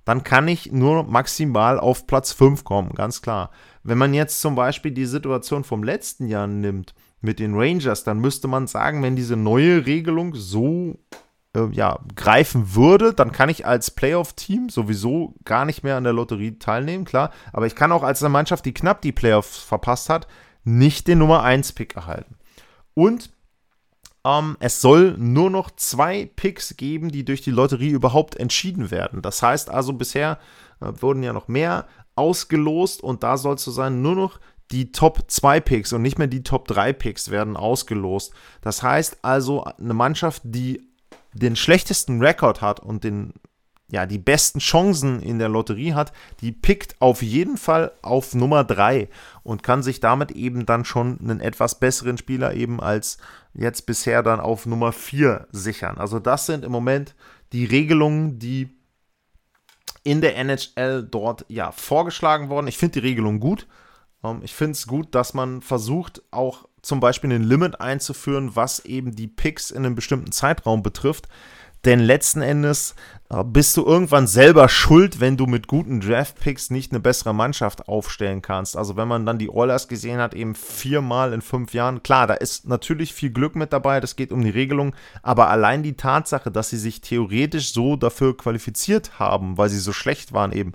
dann kann ich nur maximal auf Platz 5 kommen, ganz klar. Wenn man jetzt zum Beispiel die Situation vom letzten Jahr nimmt mit den Rangers, dann müsste man sagen, wenn diese neue Regelung so äh, ja, greifen würde, dann kann ich als Playoff-Team sowieso gar nicht mehr an der Lotterie teilnehmen, klar. Aber ich kann auch als eine Mannschaft, die knapp die Playoffs verpasst hat, nicht den Nummer 1-Pick erhalten. Und ähm, es soll nur noch zwei Picks geben, die durch die Lotterie überhaupt entschieden werden. Das heißt also, bisher äh, wurden ja noch mehr ausgelost und da soll es so sein, nur noch die Top 2 Picks und nicht mehr die Top 3 Picks werden ausgelost. Das heißt also, eine Mannschaft, die den schlechtesten Rekord hat und den ja, die besten Chancen in der Lotterie hat, die pickt auf jeden Fall auf Nummer 3 und kann sich damit eben dann schon einen etwas besseren Spieler eben als jetzt bisher dann auf Nummer 4 sichern. Also das sind im Moment die Regelungen, die in der NHL dort ja vorgeschlagen worden. Ich finde die Regelung gut. Ähm, ich finde es gut, dass man versucht, auch zum Beispiel ein Limit einzuführen, was eben die Picks in einem bestimmten Zeitraum betrifft. Denn letzten Endes bist du irgendwann selber schuld, wenn du mit guten Draft-Picks nicht eine bessere Mannschaft aufstellen kannst. Also wenn man dann die Oilers gesehen hat, eben viermal in fünf Jahren, klar, da ist natürlich viel Glück mit dabei, das geht um die Regelung, aber allein die Tatsache, dass sie sich theoretisch so dafür qualifiziert haben, weil sie so schlecht waren eben,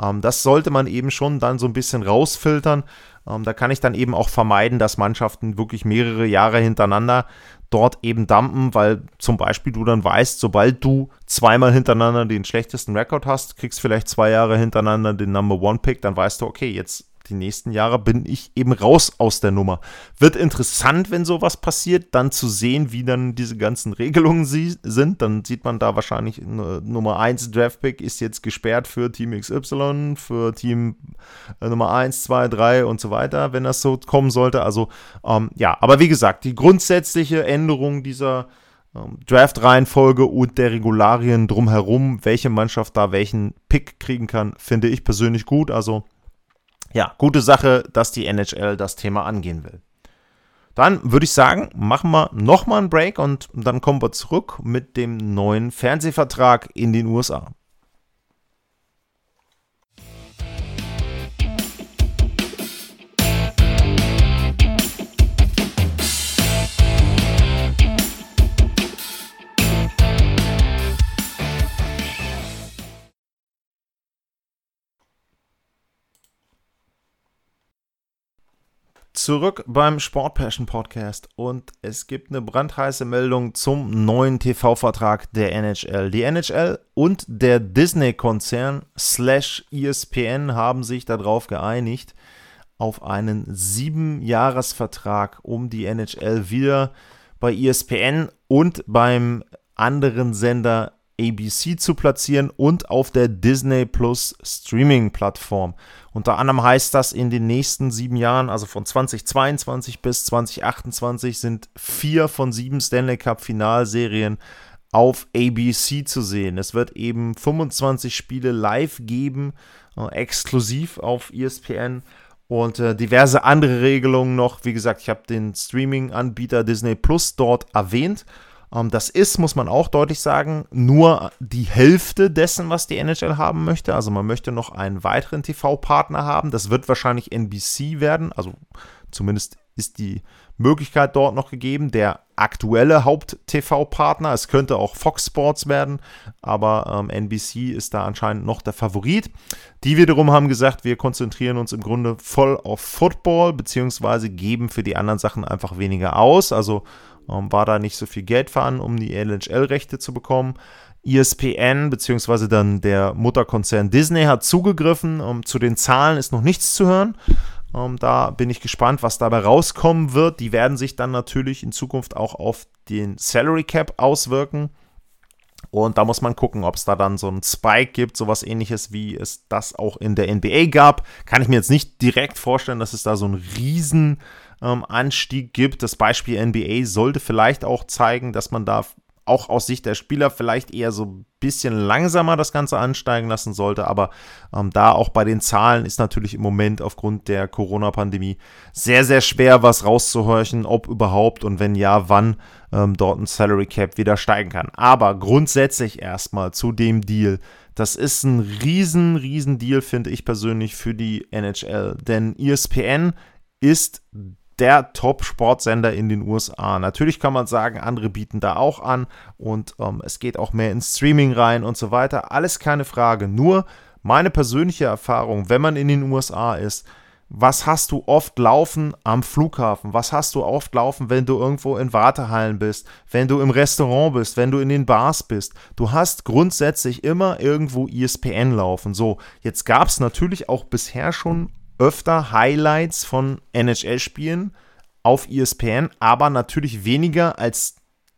ähm, das sollte man eben schon dann so ein bisschen rausfiltern. Ähm, da kann ich dann eben auch vermeiden, dass Mannschaften wirklich mehrere Jahre hintereinander dort eben dumpen, weil zum Beispiel du dann weißt, sobald du zweimal hintereinander den schlechtesten Rekord hast, kriegst vielleicht zwei Jahre hintereinander den Number One Pick, dann weißt du, okay, jetzt die nächsten Jahre bin ich eben raus aus der Nummer. Wird interessant, wenn sowas passiert, dann zu sehen, wie dann diese ganzen Regelungen sind. Dann sieht man da wahrscheinlich Nummer 1 Draftpick ist jetzt gesperrt für Team XY, für Team äh, Nummer 1, 2, 3 und so weiter, wenn das so kommen sollte. Also ähm, ja, aber wie gesagt, die grundsätzliche Änderung dieser ähm, Draft-Reihenfolge und der Regularien drumherum, welche Mannschaft da welchen Pick kriegen kann, finde ich persönlich gut. Also ja, gute Sache, dass die NHL das Thema angehen will. Dann würde ich sagen, machen wir nochmal einen Break und dann kommen wir zurück mit dem neuen Fernsehvertrag in den USA. Zurück beim Sport Passion Podcast und es gibt eine brandheiße Meldung zum neuen TV-Vertrag der NHL. Die NHL und der Disney-Konzern slash ESPN haben sich darauf geeinigt, auf einen Sieben-Jahres-Vertrag, um die NHL wieder bei ESPN und beim anderen Sender ABC zu platzieren und auf der Disney Plus Streaming-Plattform. Unter anderem heißt das, in den nächsten sieben Jahren, also von 2022 bis 2028, sind vier von sieben Stanley Cup Finalserien auf ABC zu sehen. Es wird eben 25 Spiele live geben, äh, exklusiv auf ESPN und äh, diverse andere Regelungen noch. Wie gesagt, ich habe den Streaming-Anbieter Disney Plus dort erwähnt. Ähm, das ist, muss man auch deutlich sagen, nur die Hälfte dessen, was die NHL haben möchte. Also man möchte noch einen weiteren TV-Partner haben. Das wird wahrscheinlich NBC werden. Also zumindest ist die Möglichkeit dort noch gegeben. Der aktuelle Haupt-TV-Partner, es könnte auch Fox Sports werden, aber ähm, NBC ist da anscheinend noch der Favorit. Die wiederum haben gesagt, wir konzentrieren uns im Grunde voll auf Football, beziehungsweise geben für die anderen Sachen einfach weniger aus. Also ähm, war da nicht so viel Geld fahren, um die NHL-Rechte zu bekommen. ESPN beziehungsweise dann der Mutterkonzern Disney hat zugegriffen. Ähm, zu den Zahlen ist noch nichts zu hören. Ähm, da bin ich gespannt, was dabei rauskommen wird. Die werden sich dann natürlich in Zukunft auch auf den Salary Cap auswirken. Und da muss man gucken, ob es da dann so einen Spike gibt, sowas ähnliches wie es das auch in der NBA gab. Kann ich mir jetzt nicht direkt vorstellen, dass es da so einen riesen ähm, Anstieg gibt. Das Beispiel NBA sollte vielleicht auch zeigen, dass man da auch aus Sicht der Spieler vielleicht eher so ein bisschen langsamer das Ganze ansteigen lassen sollte. Aber ähm, da auch bei den Zahlen ist natürlich im Moment aufgrund der Corona-Pandemie sehr, sehr schwer, was rauszuhorchen, ob überhaupt und wenn ja, wann ähm, dort ein Salary Cap wieder steigen kann. Aber grundsätzlich erstmal zu dem Deal. Das ist ein riesen, riesen Deal, finde ich persönlich, für die NHL. Denn ESPN ist der Top-Sportsender in den USA. Natürlich kann man sagen, andere bieten da auch an und ähm, es geht auch mehr ins Streaming rein und so weiter. Alles keine Frage. Nur meine persönliche Erfahrung, wenn man in den USA ist, was hast du oft laufen am Flughafen? Was hast du oft laufen, wenn du irgendwo in Wartehallen bist, wenn du im Restaurant bist, wenn du in den Bars bist? Du hast grundsätzlich immer irgendwo ESPN laufen. So, jetzt gab es natürlich auch bisher schon öfter Highlights von NHL-Spielen auf ESPN, aber natürlich weniger als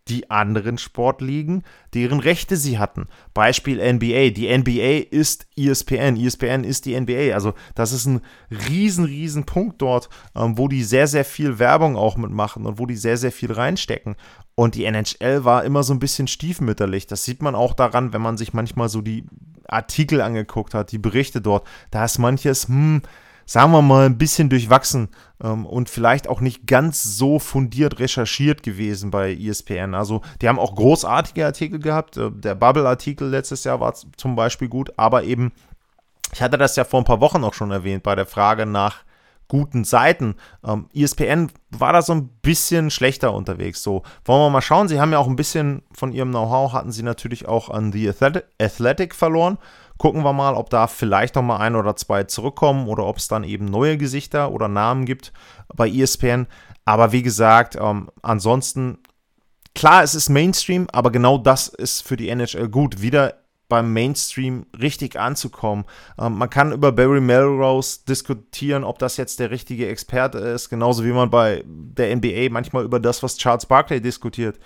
die anderen Sportligen, deren Rechte sie hatten. Beispiel NBA. Die NBA ist ESPN. ESPN ist die NBA. Also das ist ein riesen, riesen Punkt dort, ähm, wo die sehr, sehr viel Werbung auch mitmachen und wo die sehr, sehr viel reinstecken. Und die NHL war immer so ein bisschen stiefmütterlich. Das sieht man auch daran, wenn man sich manchmal so die Artikel angeguckt hat, die Berichte dort. Da ist manches, hm, sagen wir mal, ein bisschen durchwachsen ähm, und vielleicht auch nicht ganz so fundiert recherchiert gewesen bei ESPN. Also die haben auch großartige Artikel gehabt. Äh, der Bubble-Artikel letztes Jahr war zum Beispiel gut, aber eben, ich hatte das ja vor ein paar Wochen auch schon erwähnt bei der Frage nach guten Seiten. Ähm, ESPN war da so ein bisschen schlechter unterwegs. So, wollen wir mal schauen. Sie haben ja auch ein bisschen von ihrem Know-how, hatten sie natürlich auch an The Athletic verloren. Gucken wir mal, ob da vielleicht noch mal ein oder zwei zurückkommen oder ob es dann eben neue Gesichter oder Namen gibt bei ESPN. Aber wie gesagt, ähm, ansonsten, klar, es ist Mainstream, aber genau das ist für die NHL gut. Wieder beim Mainstream richtig anzukommen. Ähm, man kann über Barry Melrose diskutieren, ob das jetzt der richtige Experte ist, genauso wie man bei der NBA manchmal über das, was Charles Barkley diskutiert,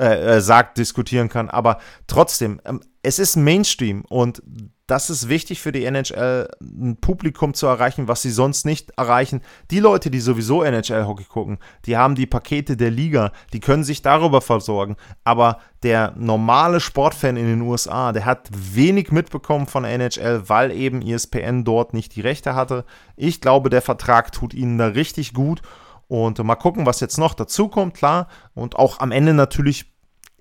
äh, äh, sagt, diskutieren kann. Aber trotzdem, ähm, es ist Mainstream und das ist wichtig für die NHL, ein Publikum zu erreichen, was sie sonst nicht erreichen. Die Leute, die sowieso NHL-Hockey gucken, die haben die Pakete der Liga, die können sich darüber versorgen. Aber der normale Sportfan in den USA, der hat wenig mitbekommen von NHL, weil eben ESPN dort nicht die Rechte hatte. Ich glaube, der Vertrag tut ihnen da richtig gut. Und mal gucken, was jetzt noch dazu kommt, klar. Und auch am Ende natürlich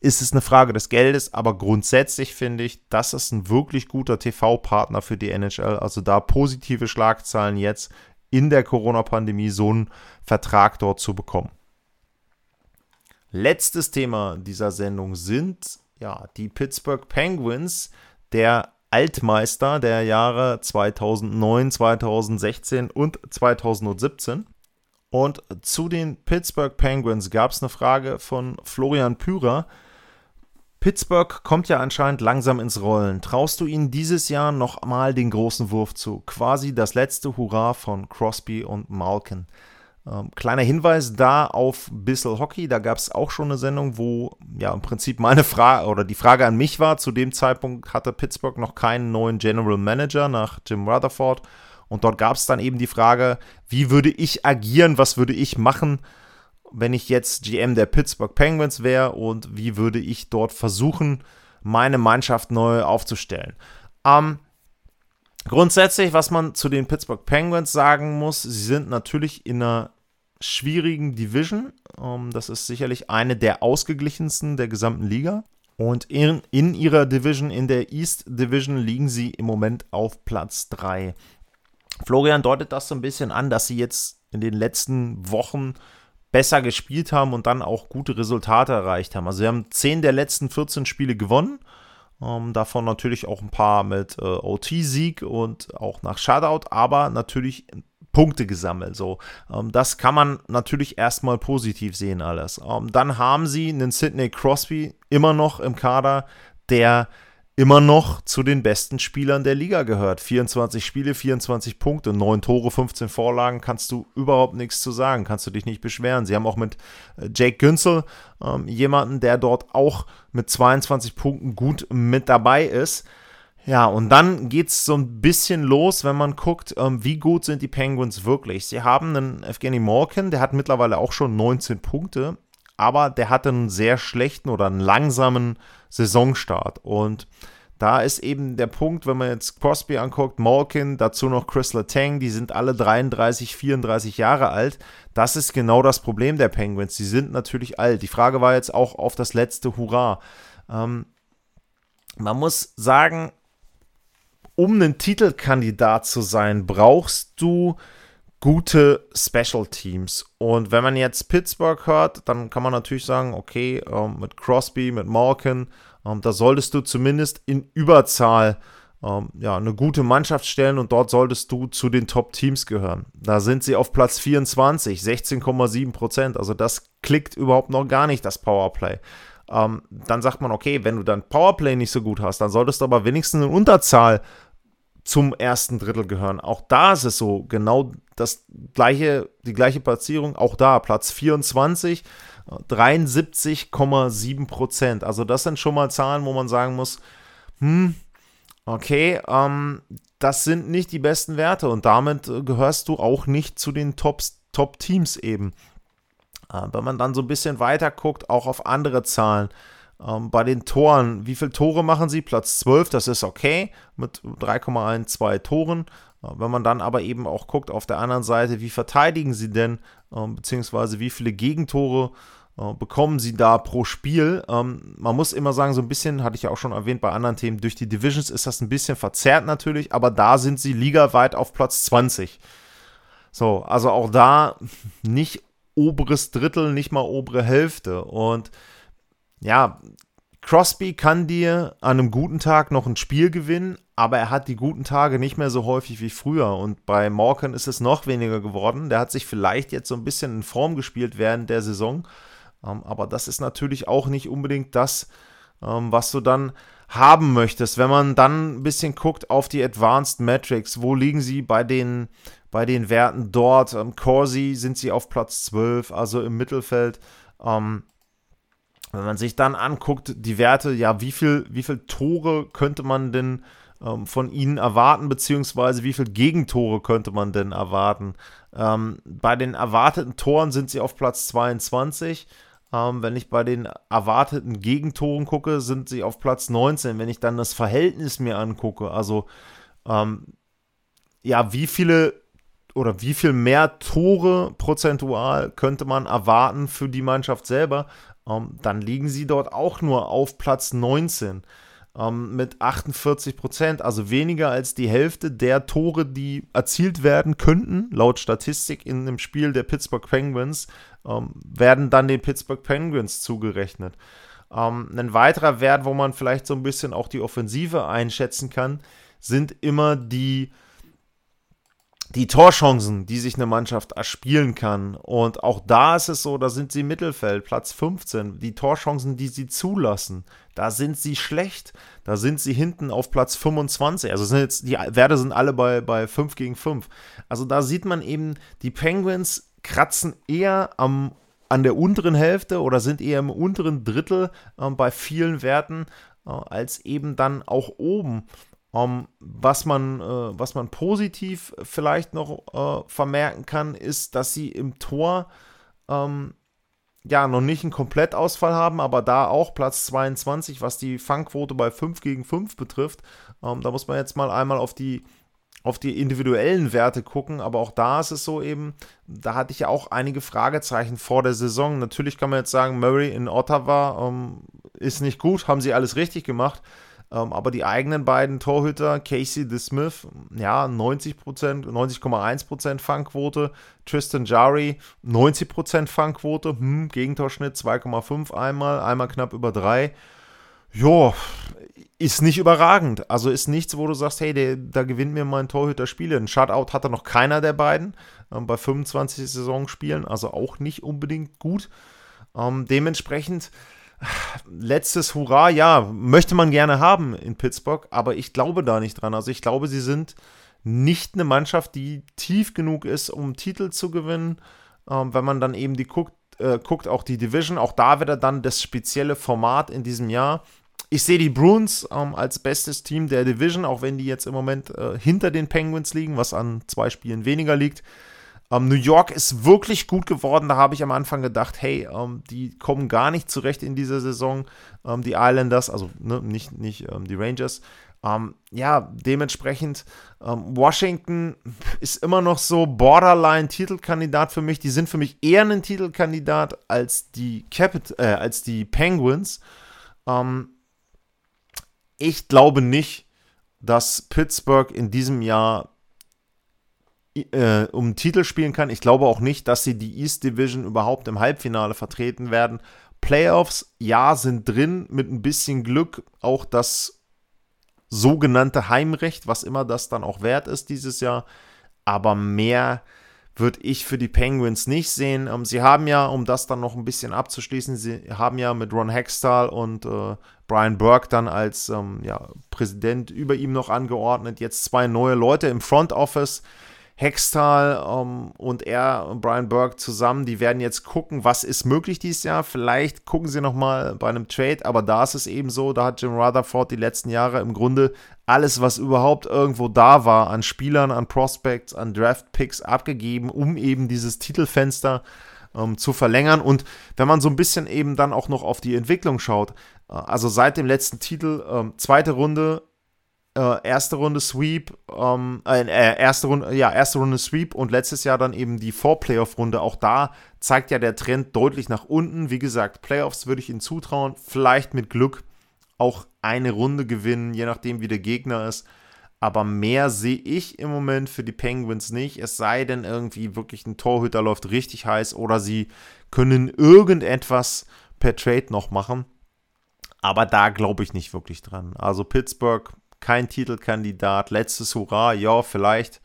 ist es eine Frage des Geldes, aber grundsätzlich finde ich, das ist ein wirklich guter TV-Partner für die NHL. Also da positive Schlagzeilen jetzt in der Corona-Pandemie so einen Vertrag dort zu bekommen. Letztes Thema dieser Sendung sind ja die Pittsburgh Penguins, der Altmeister der Jahre 2009, 2016 und 2017. Und zu den Pittsburgh Penguins gab es eine Frage von Florian Pürer. Pittsburgh kommt ja anscheinend langsam ins Rollen. Traust du ihnen dieses Jahr noch mal den großen Wurf zu? Quasi das letzte Hurra von Crosby und Malkin. Ähm, kleiner Hinweis da auf Bissell Hockey. Da gab es auch schon eine Sendung, wo ja im Prinzip meine Frage oder die Frage an mich war. Zu dem Zeitpunkt hatte Pittsburgh noch keinen neuen General Manager nach Jim Rutherford. Und dort gab es dann eben die Frage, wie würde ich agieren, was würde ich machen, wenn ich jetzt GM der Pittsburgh Penguins wäre und wie würde ich dort versuchen, meine Mannschaft neu aufzustellen. Ähm, grundsätzlich, was man zu den Pittsburgh Penguins sagen muss, sie sind natürlich in einer schwierigen Division. Ähm, das ist sicherlich eine der ausgeglichensten der gesamten Liga. Und in, in ihrer Division, in der East Division, liegen sie im Moment auf Platz 3. Florian deutet das so ein bisschen an, dass sie jetzt in den letzten Wochen besser gespielt haben und dann auch gute Resultate erreicht haben. Also sie haben 10 der letzten 14 Spiele gewonnen. Ähm, davon natürlich auch ein paar mit äh, OT-Sieg und auch nach Shutout, aber natürlich Punkte gesammelt. So, ähm, das kann man natürlich erstmal positiv sehen alles. Ähm, dann haben sie einen Sidney Crosby immer noch im Kader, der immer noch zu den besten Spielern der Liga gehört. 24 Spiele, 24 Punkte, 9 Tore, 15 Vorlagen, kannst du überhaupt nichts zu sagen, kannst du dich nicht beschweren. Sie haben auch mit äh, Jake Günzel ähm, jemanden, der dort auch mit 22 Punkten gut mit dabei ist. Ja, und dann geht es so ein bisschen los, wenn man guckt, ähm, wie gut sind die Penguins wirklich. Sie haben einen Evgeny Malkin, der hat mittlerweile auch schon 19 Punkte, aber der hatte einen sehr schlechten oder einen langsamen Saisonstart. Und da ist eben der Punkt, wenn man jetzt Crosby anguckt, Malkin, dazu noch Chris Letang, die sind alle 33, 34 Jahre alt. Das ist genau das Problem der Penguins. Die sind natürlich alt. Die Frage war jetzt auch auf das letzte Hurra. Ähm, man muss sagen, um ein Titelkandidat zu sein, brauchst du gute Special Teams. Und wenn man jetzt Pittsburgh hört, dann kann man natürlich sagen, okay, ähm, mit Crosby, mit Malkin, ähm, da solltest du zumindest in Überzahl ähm, ja, eine gute Mannschaft stellen und dort solltest du zu den Top-Teams gehören. Da sind sie auf Platz 24, 16,7 Prozent. Also das klickt überhaupt noch gar nicht, das Powerplay. Ähm, dann sagt man, okay, wenn du dein Powerplay nicht so gut hast, dann solltest du aber wenigstens in Unterzahl zum ersten Drittel gehören. Auch da ist es so, genau das gleiche, die gleiche Platzierung, auch da Platz 24, 73,7 Prozent. Also das sind schon mal Zahlen, wo man sagen muss, hm, okay, ähm, das sind nicht die besten Werte und damit äh, gehörst du auch nicht zu den Top-Teams eben. Äh, wenn man dann so ein bisschen weiter guckt, auch auf andere Zahlen, ähm, bei den Toren, wie viele Tore machen sie? Platz 12, das ist okay mit 3,12 Toren. Wenn man dann aber eben auch guckt auf der anderen Seite, wie verteidigen sie denn, ähm, beziehungsweise wie viele Gegentore äh, bekommen sie da pro Spiel. Ähm, man muss immer sagen, so ein bisschen, hatte ich ja auch schon erwähnt bei anderen Themen, durch die Divisions ist das ein bisschen verzerrt natürlich, aber da sind sie ligaweit auf Platz 20. So, also auch da nicht oberes Drittel, nicht mal obere Hälfte. Und ja, Crosby kann dir an einem guten Tag noch ein Spiel gewinnen, aber er hat die guten Tage nicht mehr so häufig wie früher. Und bei Morgan ist es noch weniger geworden. Der hat sich vielleicht jetzt so ein bisschen in Form gespielt während der Saison. Ähm, aber das ist natürlich auch nicht unbedingt das, ähm, was du dann haben möchtest. Wenn man dann ein bisschen guckt auf die Advanced Metrics, wo liegen sie bei den, bei den Werten dort? Ähm, Corsi sind sie auf Platz 12, also im Mittelfeld. Wenn man sich dann anguckt, die Werte, ja, wie viel, wie viel Tore könnte man denn ähm, von ihnen erwarten, beziehungsweise wie viel Gegentore könnte man denn erwarten? Ähm, bei den erwarteten Toren sind sie auf Platz 22. Ähm, wenn ich bei den erwarteten Gegentoren gucke, sind sie auf Platz 19. Wenn ich dann das Verhältnis mir angucke, also ähm, ja, wie viele oder wie viel mehr Tore prozentual könnte man erwarten für die Mannschaft selber, dann liegen sie dort auch nur auf Platz 19 ähm, mit 48 Prozent, also weniger als die Hälfte der Tore, die erzielt werden könnten, laut Statistik in dem Spiel der Pittsburgh Penguins, ähm, werden dann den Pittsburgh Penguins zugerechnet. Ähm, ein weiterer Wert, wo man vielleicht so ein bisschen auch die Offensive einschätzen kann, sind immer die die Torchancen, die sich eine Mannschaft erspielen kann. Und auch da ist es so, da sind sie Mittelfeld, Platz 15. Die Torchancen, die sie zulassen, da sind sie schlecht. Da sind sie hinten auf Platz 25. Also sind jetzt, die Werte sind alle bei, bei 5 gegen 5. Also da sieht man eben, die Penguins kratzen eher am, an der unteren Hälfte oder sind eher im unteren Drittel äh, bei vielen Werten, äh, als eben dann auch oben. Um, ähm, was, man, äh, was man positiv vielleicht noch äh, vermerken kann, ist, dass sie im Tor ähm, ja noch nicht einen Komplettausfall haben, aber da auch Platz 22, was die Fangquote bei 5 gegen 5 betrifft. Ähm, da muss man jetzt mal einmal auf die, auf die individuellen Werte gucken, aber auch da ist es so eben, da hatte ich ja auch einige Fragezeichen vor der Saison. Natürlich kann man jetzt sagen, Murray in Ottawa ähm, ist nicht gut, haben sie alles richtig gemacht. Ähm, aber die eigenen beiden Torhüter, Casey DeSmith, ja, 90%, 90,1% Fangquote, Tristan Jari, 90% Fangquote, hm, Gegentorschnitt 2,5 einmal, einmal knapp über 3. Jo, ist nicht überragend. Also ist nichts, wo du sagst, hey, der, da gewinnt mir mein Torhüter Spiele. Ein Shutout hatte noch keiner der beiden ähm, bei 25 Saisonspielen, also auch nicht unbedingt gut. Ähm, dementsprechend letztes Hurra, ja, möchte man gerne haben in Pittsburgh, aber ich glaube da nicht dran. Also ich glaube, sie sind nicht eine Mannschaft, die tief genug ist, um Titel zu gewinnen. Ähm, wenn man dann eben die guckt, äh, guckt, auch die Division, auch da wieder dann das spezielle Format in diesem Jahr. Ich sehe die Bruins ähm, als bestes Team der Division, auch wenn die jetzt im Moment äh, hinter den Penguins liegen, was an zwei Spielen weniger liegt. Ähm, New York ist wirklich gut geworden. Da habe ich am Anfang gedacht, hey, ähm, die kommen gar nicht zurecht in dieser Saison. Ähm, die Islanders, also ne, nicht, nicht ähm, die Rangers. Ähm, ja, dementsprechend, ähm, Washington ist immer noch so Borderline-Titelkandidat für mich. Die sind für mich eher ein Titelkandidat als die, Capit äh, als die Penguins. ich glaube nicht, dass Pittsburgh in diesem Jahr äh, um Titel spielen kann. Ich glaube auch nicht, dass sie die East Division überhaupt im Halbfinale vertreten werden. Playoffs, ja, sind drin, mit ein bisschen Glück auch das sogenannte Heimrecht, was immer das dann auch wert ist dieses Jahr. Aber mehr würde ich für die Penguins nicht sehen. Ähm, sie haben ja, um das dann noch ein bisschen abzuschließen, sie haben ja mit Ron Hextall und äh, Brian Burke dann als ähm, ja, Präsident über ihm noch angeordnet. Jetzt zwei neue Leute im Front Office. Hextal ähm, und er und Brian Burke zusammen, die werden jetzt gucken, was ist möglich dieses Jahr. Vielleicht gucken sie nochmal bei einem Trade, aber da ist es eben so, da hat Jim Rutherford die letzten Jahre im Grunde alles, was überhaupt irgendwo da war, an Spielern, an Prospects, an Draft Picks abgegeben, um eben dieses Titelfenster ähm, zu verlängern. Und wenn man so ein bisschen eben dann auch noch auf die Entwicklung schaut, äh, also seit dem letzten Titel, äh, zweite Runde, äh, erste Runde Sweep, ähm, äh, äh, erste Runde, ja, erste Runde Sweep und letztes Jahr dann eben die Vor-Playoff-Runde. Auch da zeigt ja der Trend deutlich nach unten. Wie gesagt, Playoffs würde ich ihnen zutrauen. Vielleicht mit Glück auch eine Runde gewinnen, je nachdem, wie der Gegner ist. Aber mehr sehe ich im Moment für die Penguins nicht. Es sei denn, irgendwie wirklich ein Torhüter läuft richtig heiß oder sie können irgendetwas per Trade noch machen. Aber da glaube ich nicht wirklich dran. Also Pittsburgh kein Titelkandidat. Letztes Hurra, ja, vielleicht.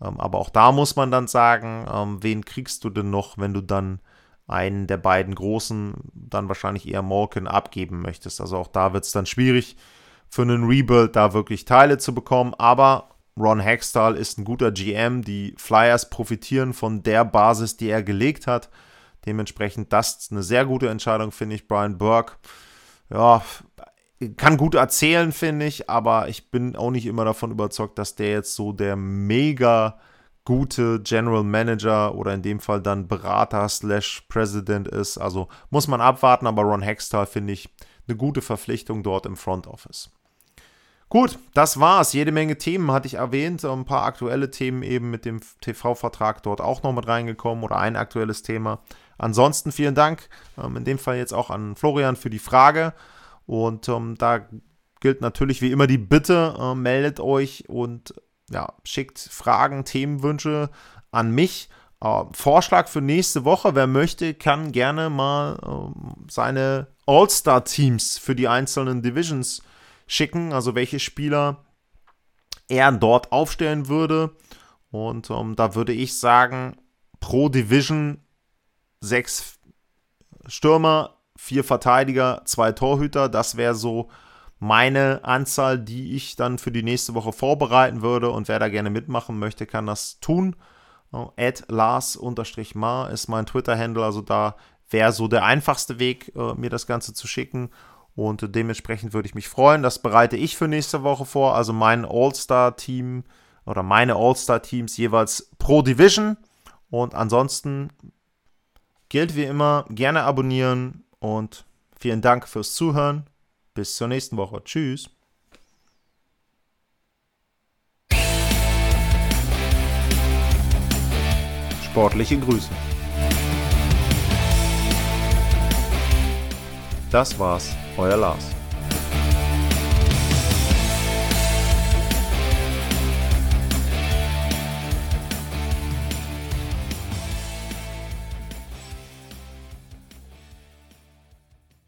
Ähm, aber auch da muss man dann sagen, ähm, wen kriegst du denn noch, wenn du dann einen der beiden Großen, dann wahrscheinlich eher Malkin, abgeben möchtest. Also auch da wird es dann schwierig für einen Rebuild da wirklich Teile zu bekommen. Aber Ron Hextall ist ein guter GM. Die Flyers profitieren von der Basis, die er gelegt hat. Dementsprechend das ist eine sehr gute Entscheidung, finde ich. Brian Burke, ja, kann gut erzählen, finde ich, aber ich bin auch nicht immer davon überzeugt, dass der jetzt so der mega gute General Manager oder in dem Fall dann Berater slash President ist. Also muss man abwarten, aber Ron Hextall finde ich eine gute Verpflichtung dort im Front Office. Gut, das war's. Jede Menge Themen hatte ich erwähnt. Ein paar aktuelle Themen eben mit dem TV-Vertrag dort auch noch mit reingekommen oder ein aktuelles Thema. Ansonsten vielen Dank. Ähm, in dem Fall jetzt auch an Florian für die Frage. Und ähm, da gilt natürlich wie immer die Bitte, äh, meldet euch und ja, schickt Fragen, Themenwünsche an mich. Äh, Vorschlag für nächste Woche, wer möchte, kann gerne mal äh, seine All-Star-Teams für die einzelnen Divisions schicken, also welche Spieler er dort aufstellen würde. Und ähm, da würde ich sagen, pro Division sechs Stürmer, vier Verteidiger, zwei Torhüter. Das wäre so meine Anzahl, die ich dann für die nächste Woche vorbereiten würde. Und wer da gerne mitmachen möchte, kann das tun. At Lars-Mar ist mein Twitter-Handle. Also da wäre so der einfachste Weg, äh, mir das Ganze zu schicken. Und dementsprechend würde ich mich freuen. Das bereite ich für nächste Woche vor. Also mein All-Star-Team oder meine All-Star-Teams jeweils pro Division. Und ansonsten gilt wie immer, gerne abonnieren, und vielen Dank fürs Zuhören. Bis zur nächsten Woche. Tschüss. Sportliche Grüße. Das war's, euer Lars.